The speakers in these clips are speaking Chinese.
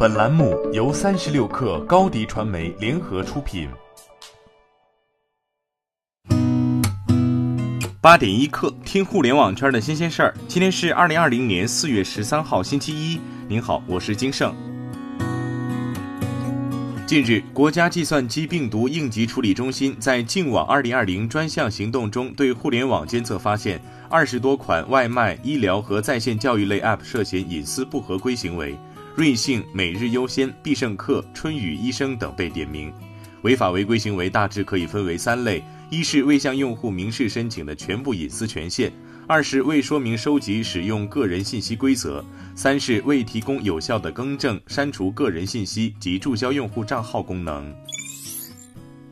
本栏目由三十六氪高低传媒联合出品。八点一刻，听互联网圈的新鲜事儿。今天是二零二零年四月十三号，星期一。您好，我是金盛。近日，国家计算机病毒应急处理中心在“净网二零二零”专项行动中，对互联网监测发现二十多款外卖、医疗和在线教育类 App 涉嫌隐私不合规行为，瑞幸、每日优先、必胜客、春雨医生等被点名。违法违规行为大致可以分为三类：一是未向用户明示申请的全部隐私权限。二是未说明收集使用个人信息规则，三是未提供有效的更正、删除个人信息及注销用户账号功能。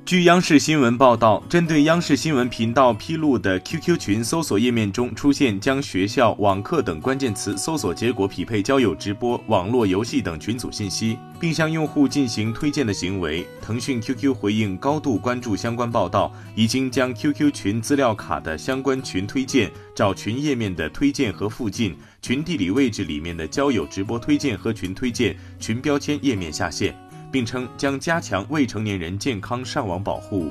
据央视新闻报道，针对央视新闻频道披露的 QQ 群搜索页面中出现将学校、网课等关键词搜索结果匹配交友、直播、网络游戏等群组信息，并向用户进行推荐的行为，腾讯 QQ 回应高度关注相关报道，已经将 QQ 群资料卡的相关群推荐、找群页面的推荐和附近、群地理位置里面的交友、直播推荐和群推荐、群标签页面下线。并称将加强未成年人健康上网保护。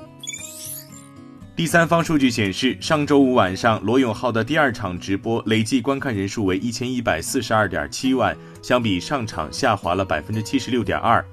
第三方数据显示，上周五晚上罗永浩的第二场直播累计观看人数为一千一百四十二点七万，相比上场下滑了百分之七十六点二。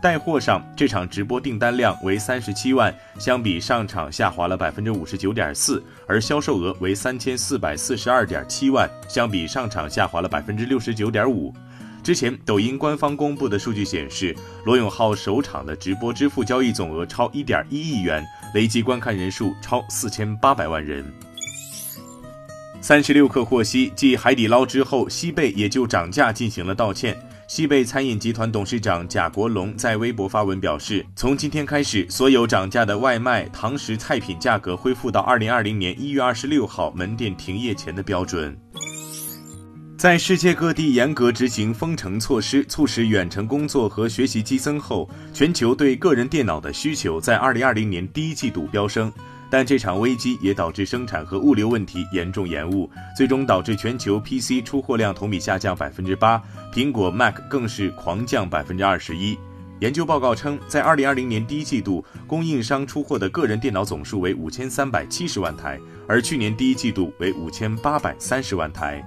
带货上，这场直播订单量为三十七万，相比上场下滑了百分之五十九点四，而销售额为三千四百四十二点七万，相比上场下滑了百分之六十九点五。之前，抖音官方公布的数据显示，罗永浩首场的直播支付交易总额超一点一亿元，累计观看人数超四千八百万人。三十六氪获悉，继海底捞之后，西贝也就涨价进行了道歉。西贝餐饮集团董事长贾国龙在微博发文表示，从今天开始，所有涨价的外卖、堂食菜品价格恢复到二零二零年一月二十六号门店停业前的标准。在世界各地严格执行封城措施，促使远程工作和学习激增后，全球对个人电脑的需求在2020年第一季度飙升。但这场危机也导致生产和物流问题严重延误，最终导致全球 PC 出货量同比下降百分之八，苹果 Mac 更是狂降百分之二十一。研究报告称，在2020年第一季度，供应商出货的个人电脑总数为五千三百七十万台，而去年第一季度为五千八百三十万台。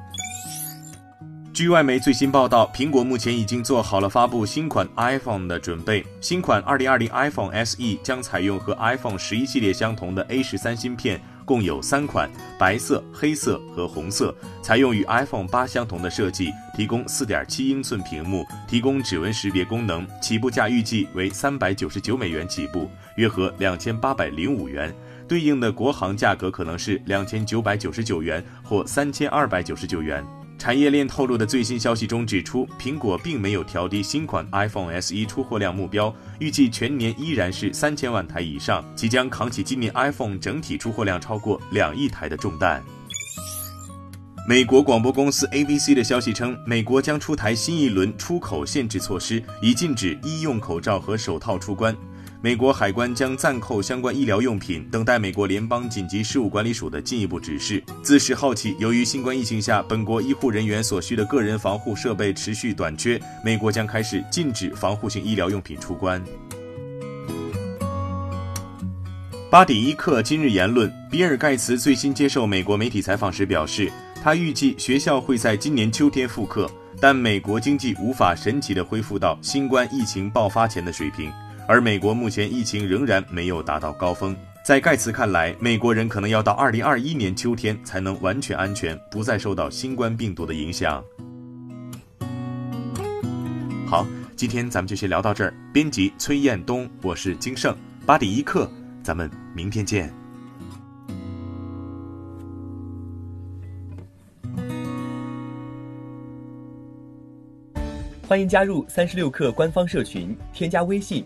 据外媒最新报道，苹果目前已经做好了发布新款 iPhone 的准备。新款2020 iPhone SE 将采用和 iPhone 十一系列相同的 A 十三芯片，共有三款：白色、黑色和红色，采用与 iPhone 八相同的设计，提供4.7英寸屏幕，提供指纹识别功能。起步价预计为399美元起步，约合2805元，对应的国行价格可能是2999元或3299元。产业链透露的最新消息中指出，苹果并没有调低新款 iPhone SE 出货量目标，预计全年依然是三千万台以上，即将扛起今年 iPhone 整体出货量超过两亿台的重担。美国广播公司 ABC 的消息称，美国将出台新一轮出口限制措施，以禁止医用口罩和手套出关。美国海关将暂扣相关医疗用品，等待美国联邦紧急事务管理署的进一步指示。自十号起，由于新冠疫情下本国医护人员所需的个人防护设备持续短缺，美国将开始禁止防护性医疗用品出关。八点一刻，今日言论：比尔·盖茨最新接受美国媒体采访时表示，他预计学校会在今年秋天复课，但美国经济无法神奇地恢复到新冠疫情爆发前的水平。而美国目前疫情仍然没有达到高峰，在盖茨看来，美国人可能要到二零二一年秋天才能完全安全，不再受到新冠病毒的影响。好，今天咱们就先聊到这儿。编辑崔彦东，我是金盛八点一刻，咱们明天见。欢迎加入三十六氪官方社群，添加微信。